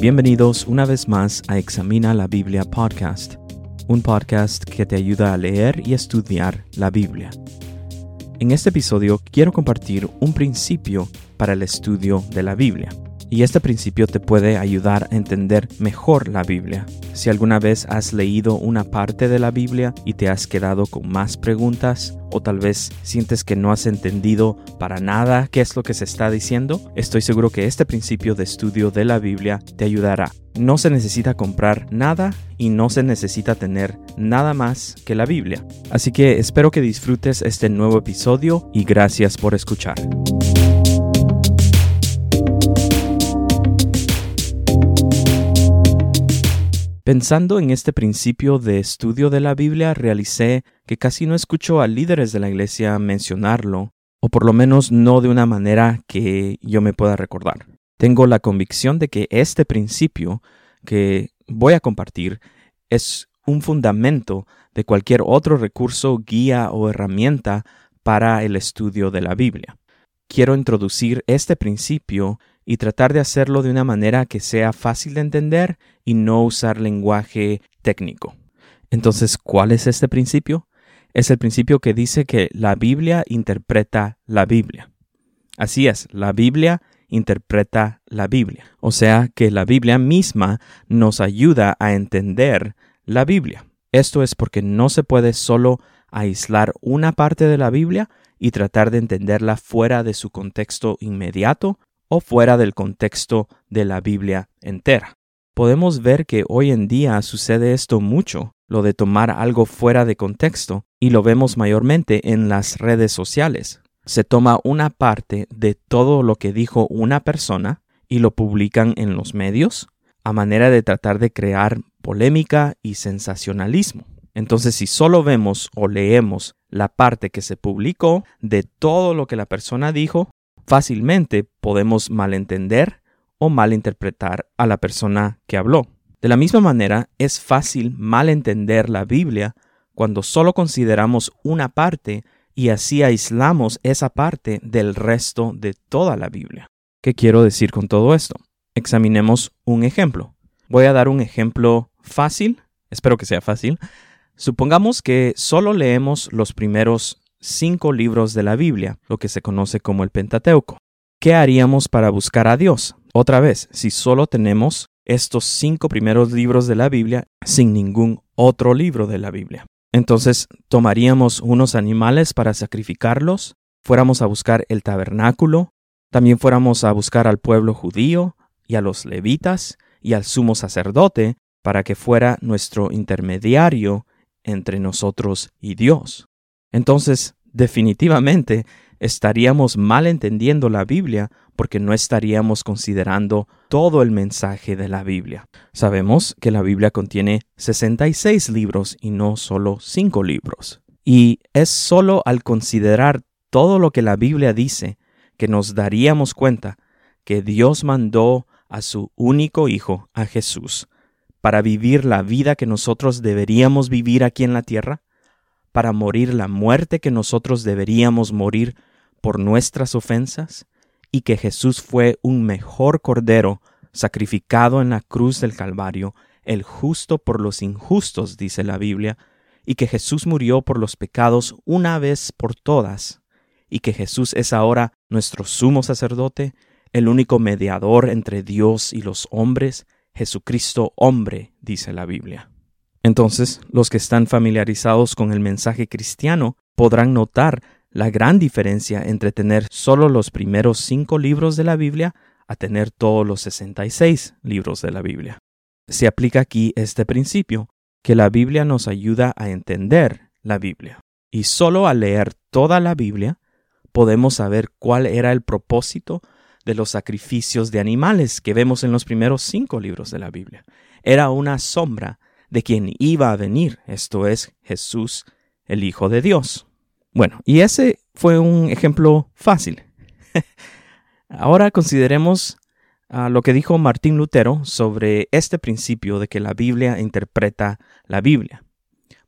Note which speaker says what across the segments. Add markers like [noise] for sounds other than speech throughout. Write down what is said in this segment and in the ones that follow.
Speaker 1: Bienvenidos una vez más a Examina la Biblia Podcast, un podcast que te ayuda a leer y estudiar la Biblia. En este episodio quiero compartir un principio para el estudio de la Biblia y este principio te puede ayudar a entender mejor la Biblia. Si alguna vez has leído una parte de la Biblia y te has quedado con más preguntas, o tal vez sientes que no has entendido para nada qué es lo que se está diciendo, estoy seguro que este principio de estudio de la Biblia te ayudará. No se necesita comprar nada y no se necesita tener nada más que la Biblia. Así que espero que disfrutes este nuevo episodio y gracias por escuchar. Pensando en este principio de estudio de la Biblia, realicé que casi no escucho a líderes de la iglesia mencionarlo, o por lo menos no de una manera que yo me pueda recordar. Tengo la convicción de que este principio que voy a compartir es un fundamento de cualquier otro recurso, guía o herramienta para el estudio de la Biblia. Quiero introducir este principio y tratar de hacerlo de una manera que sea fácil de entender y no usar lenguaje técnico. Entonces, ¿cuál es este principio? Es el principio que dice que la Biblia interpreta la Biblia. Así es, la Biblia interpreta la Biblia. O sea que la Biblia misma nos ayuda a entender la Biblia. Esto es porque no se puede solo aislar una parte de la Biblia y tratar de entenderla fuera de su contexto inmediato o fuera del contexto de la Biblia entera. Podemos ver que hoy en día sucede esto mucho, lo de tomar algo fuera de contexto, y lo vemos mayormente en las redes sociales. Se toma una parte de todo lo que dijo una persona y lo publican en los medios, a manera de tratar de crear polémica y sensacionalismo. Entonces, si solo vemos o leemos la parte que se publicó de todo lo que la persona dijo, fácilmente podemos malentender o malinterpretar a la persona que habló. De la misma manera, es fácil malentender la Biblia cuando solo consideramos una parte y así aislamos esa parte del resto de toda la Biblia. ¿Qué quiero decir con todo esto? Examinemos un ejemplo. Voy a dar un ejemplo fácil, espero que sea fácil. Supongamos que solo leemos los primeros cinco libros de la Biblia, lo que se conoce como el Pentateuco. ¿Qué haríamos para buscar a Dios? Otra vez, si solo tenemos estos cinco primeros libros de la Biblia sin ningún otro libro de la Biblia. Entonces, tomaríamos unos animales para sacrificarlos, fuéramos a buscar el tabernáculo, también fuéramos a buscar al pueblo judío y a los levitas y al sumo sacerdote para que fuera nuestro intermediario entre nosotros y Dios. Entonces, definitivamente estaríamos mal entendiendo la Biblia porque no estaríamos considerando todo el mensaje de la Biblia. Sabemos que la Biblia contiene 66 libros y no solo 5 libros. Y es solo al considerar todo lo que la Biblia dice que nos daríamos cuenta que Dios mandó a su único Hijo, a Jesús, para vivir la vida que nosotros deberíamos vivir aquí en la tierra para morir la muerte que nosotros deberíamos morir por nuestras ofensas, y que Jesús fue un mejor cordero sacrificado en la cruz del Calvario, el justo por los injustos, dice la Biblia, y que Jesús murió por los pecados una vez por todas, y que Jesús es ahora nuestro sumo sacerdote, el único mediador entre Dios y los hombres, Jesucristo hombre, dice la Biblia. Entonces, los que están familiarizados con el mensaje cristiano podrán notar la gran diferencia entre tener solo los primeros cinco libros de la Biblia a tener todos los 66 libros de la Biblia. Se aplica aquí este principio, que la Biblia nos ayuda a entender la Biblia. Y solo al leer toda la Biblia podemos saber cuál era el propósito de los sacrificios de animales que vemos en los primeros cinco libros de la Biblia. Era una sombra de quien iba a venir, esto es Jesús, el Hijo de Dios. Bueno, y ese fue un ejemplo fácil. [laughs] Ahora consideremos ah, lo que dijo Martín Lutero sobre este principio de que la Biblia interpreta la Biblia.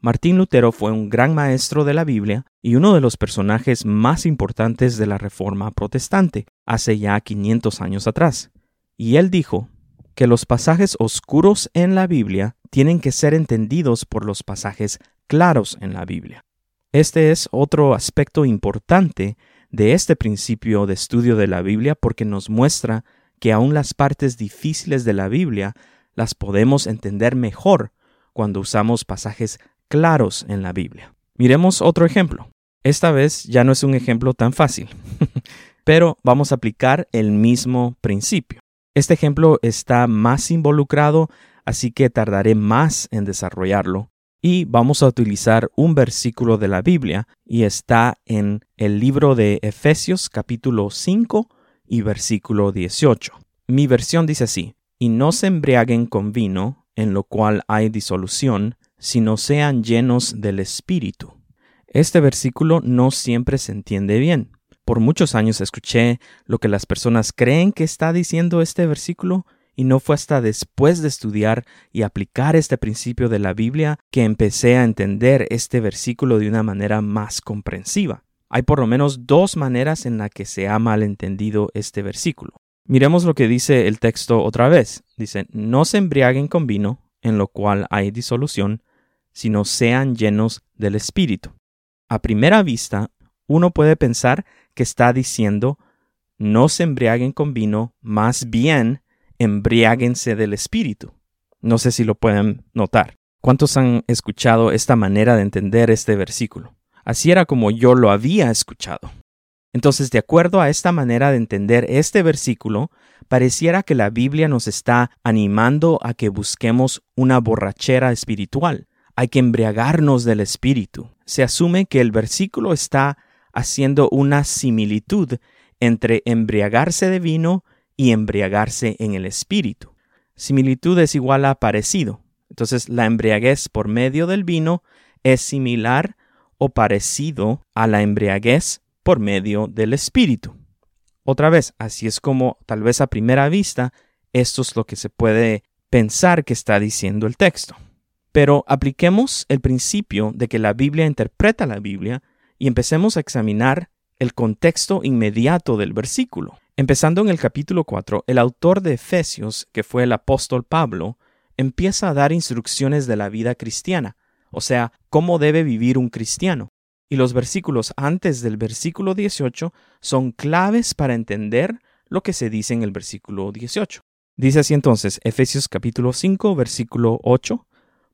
Speaker 1: Martín Lutero fue un gran maestro de la Biblia y uno de los personajes más importantes de la Reforma protestante hace ya 500 años atrás. Y él dijo, que los pasajes oscuros en la Biblia tienen que ser entendidos por los pasajes claros en la Biblia. Este es otro aspecto importante de este principio de estudio de la Biblia porque nos muestra que aún las partes difíciles de la Biblia las podemos entender mejor cuando usamos pasajes claros en la Biblia. Miremos otro ejemplo. Esta vez ya no es un ejemplo tan fácil, [laughs] pero vamos a aplicar el mismo principio. Este ejemplo está más involucrado, así que tardaré más en desarrollarlo, y vamos a utilizar un versículo de la Biblia y está en el libro de Efesios capítulo 5 y versículo 18. Mi versión dice así, y no se embriaguen con vino, en lo cual hay disolución, sino sean llenos del Espíritu. Este versículo no siempre se entiende bien. Por muchos años escuché lo que las personas creen que está diciendo este versículo y no fue hasta después de estudiar y aplicar este principio de la Biblia que empecé a entender este versículo de una manera más comprensiva. Hay por lo menos dos maneras en las que se ha malentendido este versículo. Miremos lo que dice el texto otra vez. Dice, no se embriaguen con vino, en lo cual hay disolución, sino sean llenos del Espíritu. A primera vista, uno puede pensar que está diciendo, no se embriaguen con vino, más bien embriáguense del Espíritu. No sé si lo pueden notar. ¿Cuántos han escuchado esta manera de entender este versículo? Así era como yo lo había escuchado. Entonces, de acuerdo a esta manera de entender este versículo, pareciera que la Biblia nos está animando a que busquemos una borrachera espiritual. Hay que embriagarnos del Espíritu. Se asume que el versículo está haciendo una similitud entre embriagarse de vino y embriagarse en el espíritu. Similitud es igual a parecido. Entonces la embriaguez por medio del vino es similar o parecido a la embriaguez por medio del espíritu. Otra vez, así es como tal vez a primera vista esto es lo que se puede pensar que está diciendo el texto. Pero apliquemos el principio de que la Biblia interpreta la Biblia y empecemos a examinar el contexto inmediato del versículo. Empezando en el capítulo 4, el autor de Efesios, que fue el apóstol Pablo, empieza a dar instrucciones de la vida cristiana, o sea, cómo debe vivir un cristiano. Y los versículos antes del versículo 18 son claves para entender lo que se dice en el versículo 18. Dice así entonces Efesios capítulo 5 versículo 8,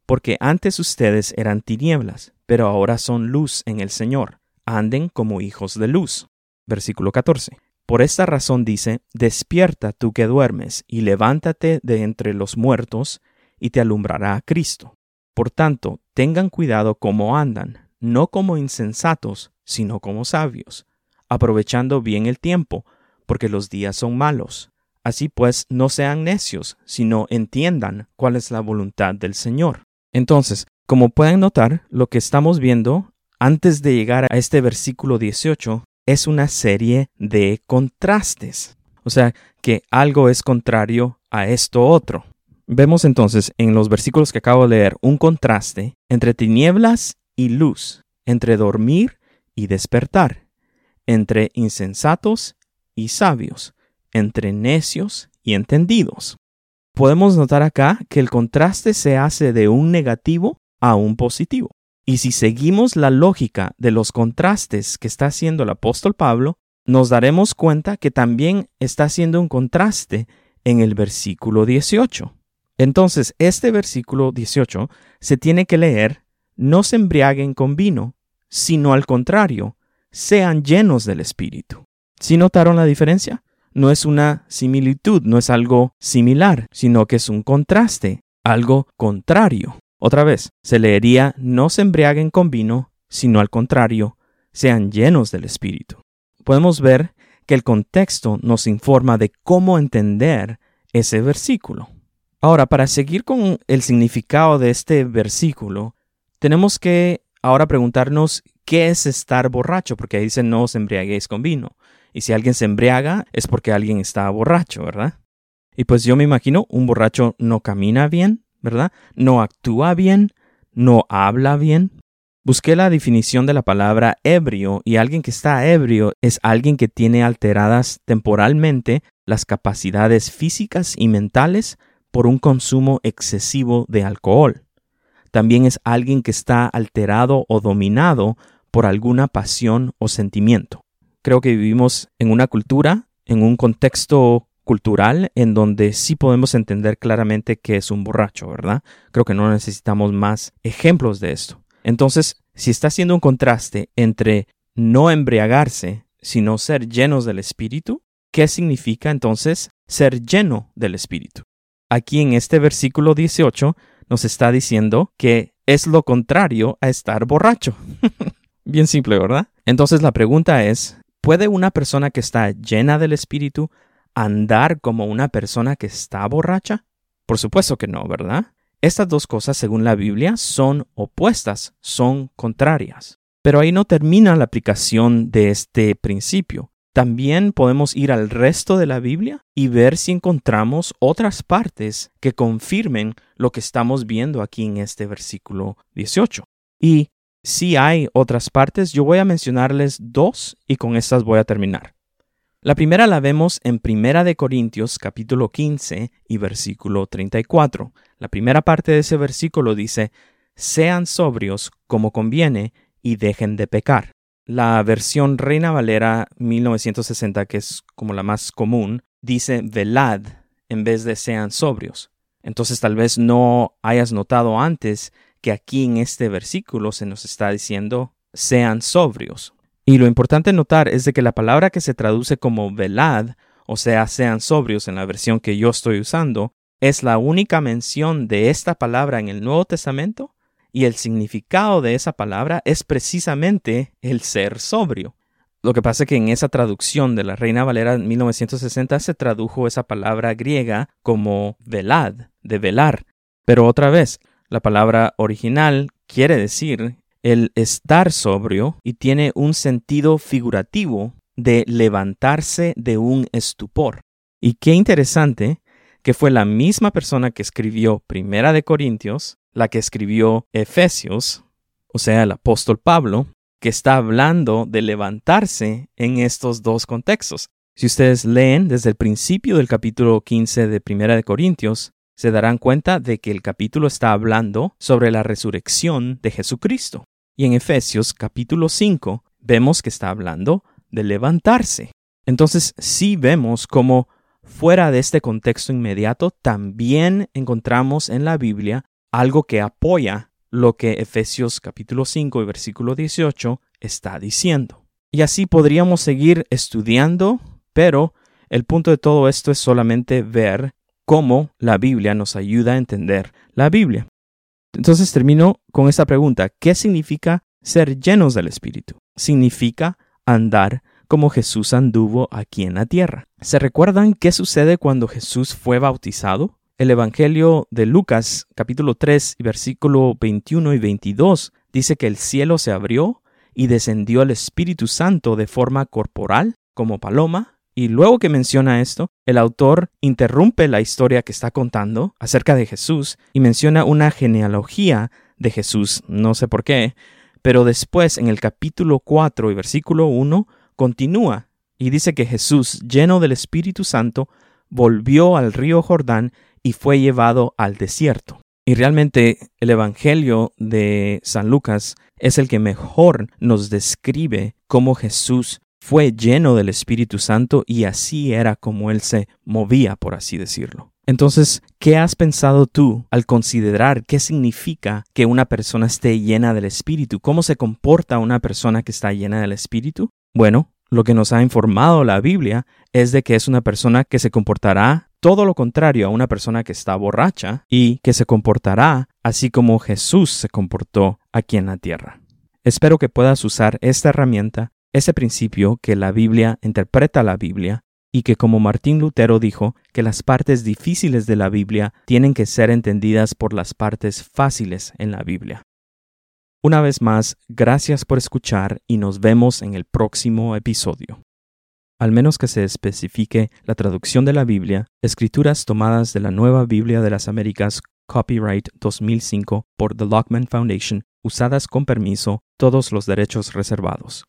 Speaker 1: porque antes ustedes eran tinieblas, pero ahora son luz en el Señor, anden como hijos de luz. Versículo 14. Por esta razón dice, despierta tú que duermes, y levántate de entre los muertos, y te alumbrará a Cristo. Por tanto, tengan cuidado cómo andan, no como insensatos, sino como sabios, aprovechando bien el tiempo, porque los días son malos. Así pues, no sean necios, sino entiendan cuál es la voluntad del Señor. Entonces, como pueden notar, lo que estamos viendo antes de llegar a este versículo 18 es una serie de contrastes. O sea, que algo es contrario a esto otro. Vemos entonces en los versículos que acabo de leer un contraste entre tinieblas y luz, entre dormir y despertar, entre insensatos y sabios, entre necios y entendidos. Podemos notar acá que el contraste se hace de un negativo a un positivo. Y si seguimos la lógica de los contrastes que está haciendo el apóstol Pablo, nos daremos cuenta que también está haciendo un contraste en el versículo 18. Entonces, este versículo 18 se tiene que leer, no se embriaguen con vino, sino al contrario, sean llenos del Espíritu. ¿Sí notaron la diferencia? No es una similitud, no es algo similar, sino que es un contraste, algo contrario. Otra vez, se leería no se embriaguen con vino, sino al contrario, sean llenos del Espíritu. Podemos ver que el contexto nos informa de cómo entender ese versículo. Ahora, para seguir con el significado de este versículo, tenemos que ahora preguntarnos qué es estar borracho, porque ahí dice no os embriaguéis con vino. Y si alguien se embriaga es porque alguien está borracho, ¿verdad? Y pues yo me imagino un borracho no camina bien, ¿verdad? No actúa bien, no habla bien. Busqué la definición de la palabra ebrio y alguien que está ebrio es alguien que tiene alteradas temporalmente las capacidades físicas y mentales por un consumo excesivo de alcohol. También es alguien que está alterado o dominado por alguna pasión o sentimiento. Creo que vivimos en una cultura, en un contexto cultural en donde sí podemos entender claramente que es un borracho, ¿verdad? Creo que no necesitamos más ejemplos de esto. Entonces, si está haciendo un contraste entre no embriagarse, sino ser llenos del Espíritu, ¿qué significa entonces ser lleno del Espíritu? Aquí en este versículo 18 nos está diciendo que es lo contrario a estar borracho. [laughs] Bien simple, ¿verdad? Entonces la pregunta es, ¿puede una persona que está llena del Espíritu andar como una persona que está borracha? Por supuesto que no, ¿verdad? Estas dos cosas, según la Biblia, son opuestas, son contrarias. Pero ahí no termina la aplicación de este principio. También podemos ir al resto de la Biblia y ver si encontramos otras partes que confirmen lo que estamos viendo aquí en este versículo 18. Y si hay otras partes, yo voy a mencionarles dos y con estas voy a terminar. La primera la vemos en Primera de Corintios capítulo 15 y versículo 34. La primera parte de ese versículo dice, sean sobrios como conviene y dejen de pecar. La versión Reina Valera 1960, que es como la más común, dice velad en vez de sean sobrios. Entonces tal vez no hayas notado antes que aquí en este versículo se nos está diciendo sean sobrios. Y lo importante notar es de que la palabra que se traduce como velad, o sea, sean sobrios en la versión que yo estoy usando, es la única mención de esta palabra en el Nuevo Testamento y el significado de esa palabra es precisamente el ser sobrio. Lo que pasa es que en esa traducción de la Reina Valera 1960 se tradujo esa palabra griega como velad, de velar. Pero otra vez, la palabra original quiere decir el estar sobrio y tiene un sentido figurativo de levantarse de un estupor. Y qué interesante que fue la misma persona que escribió Primera de Corintios la que escribió Efesios, o sea, el apóstol Pablo, que está hablando de levantarse en estos dos contextos. Si ustedes leen desde el principio del capítulo 15 de Primera de Corintios, se darán cuenta de que el capítulo está hablando sobre la resurrección de Jesucristo. Y en Efesios capítulo 5 vemos que está hablando de levantarse. Entonces sí vemos cómo fuera de este contexto inmediato también encontramos en la Biblia algo que apoya lo que Efesios capítulo 5 y versículo 18 está diciendo. Y así podríamos seguir estudiando, pero el punto de todo esto es solamente ver cómo la Biblia nos ayuda a entender la Biblia. Entonces termino con esta pregunta. ¿Qué significa ser llenos del Espíritu? Significa andar como Jesús anduvo aquí en la tierra. ¿Se recuerdan qué sucede cuando Jesús fue bautizado? El Evangelio de Lucas capítulo 3 versículo 21 y 22 dice que el cielo se abrió y descendió el Espíritu Santo de forma corporal como paloma. Y luego que menciona esto, el autor interrumpe la historia que está contando acerca de Jesús y menciona una genealogía de Jesús, no sé por qué, pero después en el capítulo 4 y versículo 1 continúa y dice que Jesús, lleno del Espíritu Santo, volvió al río Jordán y fue llevado al desierto. Y realmente el Evangelio de San Lucas es el que mejor nos describe cómo Jesús fue lleno del Espíritu Santo y así era como él se movía, por así decirlo. Entonces, ¿qué has pensado tú al considerar qué significa que una persona esté llena del Espíritu? ¿Cómo se comporta una persona que está llena del Espíritu? Bueno, lo que nos ha informado la Biblia es de que es una persona que se comportará todo lo contrario a una persona que está borracha y que se comportará así como Jesús se comportó aquí en la tierra. Espero que puedas usar esta herramienta, ese principio que la Biblia interpreta la Biblia y que como Martín Lutero dijo, que las partes difíciles de la Biblia tienen que ser entendidas por las partes fáciles en la Biblia. Una vez más, gracias por escuchar y nos vemos en el próximo episodio. Al menos que se especifique la traducción de la Biblia, escrituras tomadas de la Nueva Biblia de las Américas Copyright 2005 por The Lockman Foundation, usadas con permiso, todos los derechos reservados.